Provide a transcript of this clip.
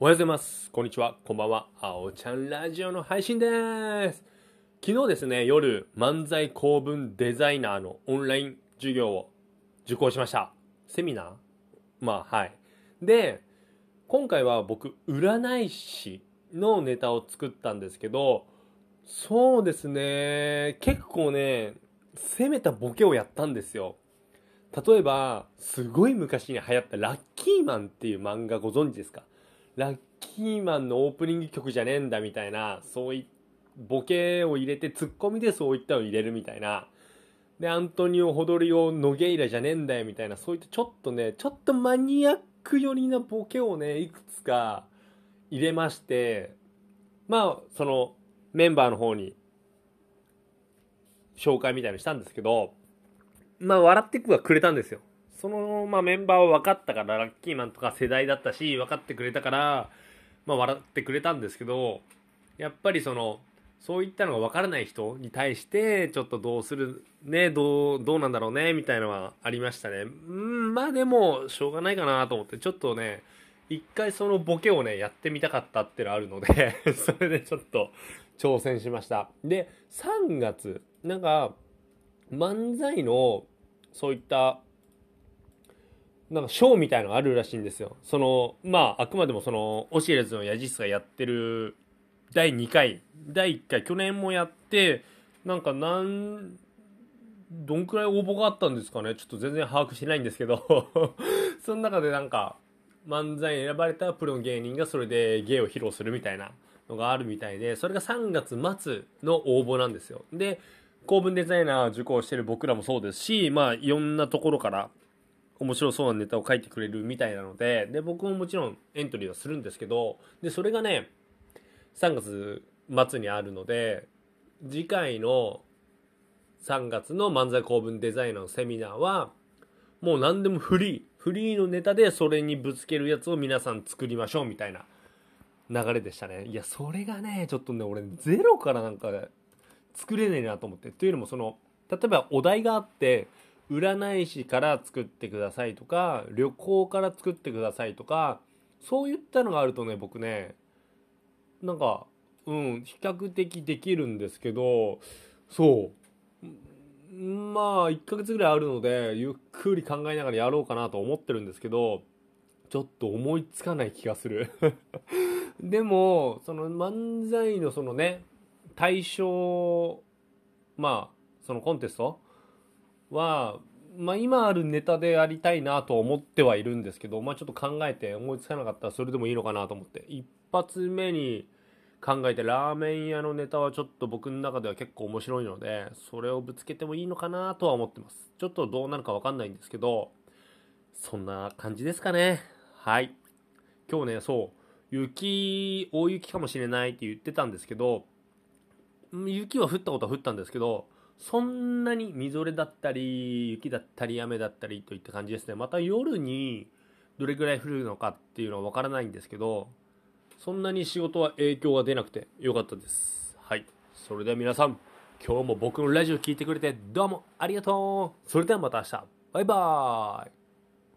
おはようございます。こんにちは。こんばんは。あおちゃんラジオの配信です。昨日ですね、夜、漫才公文デザイナーのオンライン授業を受講しました。セミナー？まあ、はい。で、今回は僕、占い師のネタを作ったんですけど、そうですね、結構ね、攻めたボケをやったんですよ。例えば、すごい昔に流行ったラッキーマンっていう漫画ご存知ですか？ラッキーマンのオープニング曲じゃねえんだみたいな、そういボケを入れて、ツッコミでそういったのを入れるみたいな。で、アントニオ・ホドリオ・ノゲイラじゃねえんだよみたいな、そういったちょっとね、ちょっとマニアック寄りなボケをね、いくつか入れまして、まあ、そのメンバーの方に紹介みたいにしたんですけど、まあ、笑ってくはくれたんですよ。その、まあ、メンバーは分かったから、ラッキーマンとか世代だったし、分かってくれたから、まあ、笑ってくれたんですけど、やっぱりその、そういったのが分からない人に対して、ちょっとどうする、ね、どう、どうなんだろうね、みたいなのはありましたね。うん、まあでも、しょうがないかなと思って、ちょっとね、一回そのボケをね、やってみたかったっていうのあるので、それでちょっと挑戦しました。で、3月、なんか、漫才の、そういった、なんかショーみたいのがあるらしいんですよ。その、まあ、あくまでもその、オシエレズのヤジスがやってる第2回、第1回、去年もやって、なんかなん、どんくらい応募があったんですかね？ちょっと全然把握してないんですけど、その中でなんか、漫才に選ばれたプロの芸人がそれで芸を披露するみたいなのがあるみたいで、それが3月末の応募なんですよ。で、公文デザイナー受講してる僕らもそうですし、まあ、いろんなところから面白そうなネタを書いてくれるみたいなので、で、僕ももちろんエントリーはするんですけど、で、それがね、3月末にあるので、次回の3月の漫才公文デザイナーのセミナーは、もう何でもフリー。フリーのネタでそれにぶつけるやつを皆さん作りましょうみたいな流れでしたね。いや、それがね、ちょっとね、俺ゼロからなんか作れねえなと思って。というのもその、例えばお題があって、占い師から作ってくださいとか、旅行から作ってくださいとか、そういったのがあるとね、僕ね、なんか、うん、比較的できるんですけど、そう。まあ、1ヶ月ぐらいあるので、ゆっくり考えながらやろうかなと思ってるんですけど、ちょっと思いつかない気がする。でも、その漫才のそのね、対象、まあ、そのコンテストは、まあ今あるネタでやりたいなと思ってはいるんですけど、まあちょっと考えて思いつかなかったらそれでもいいのかなと思って、一発目に考えてラーメン屋のネタはちょっと僕の中では結構面白いので、それをぶつけてもいいのかなとは思ってます。ちょっとどうなるかわかんないんですけど、そんな感じですかね。はい。今日ね、そう、雪、大雪かもしれないって言ってたんですけど、雪は降ったことは降ったんですけど、そんなにみぞれだったり、雪だったり、雨だったりといった感じですね。また夜にどれぐらい降るのかっていうのはわからないんですけど、そんなに仕事は影響が出なくてよかったです。はい。それでは皆さん、今日も僕のラジオ聴いてくれてどうもありがとうそれではまた明日。バイバーイ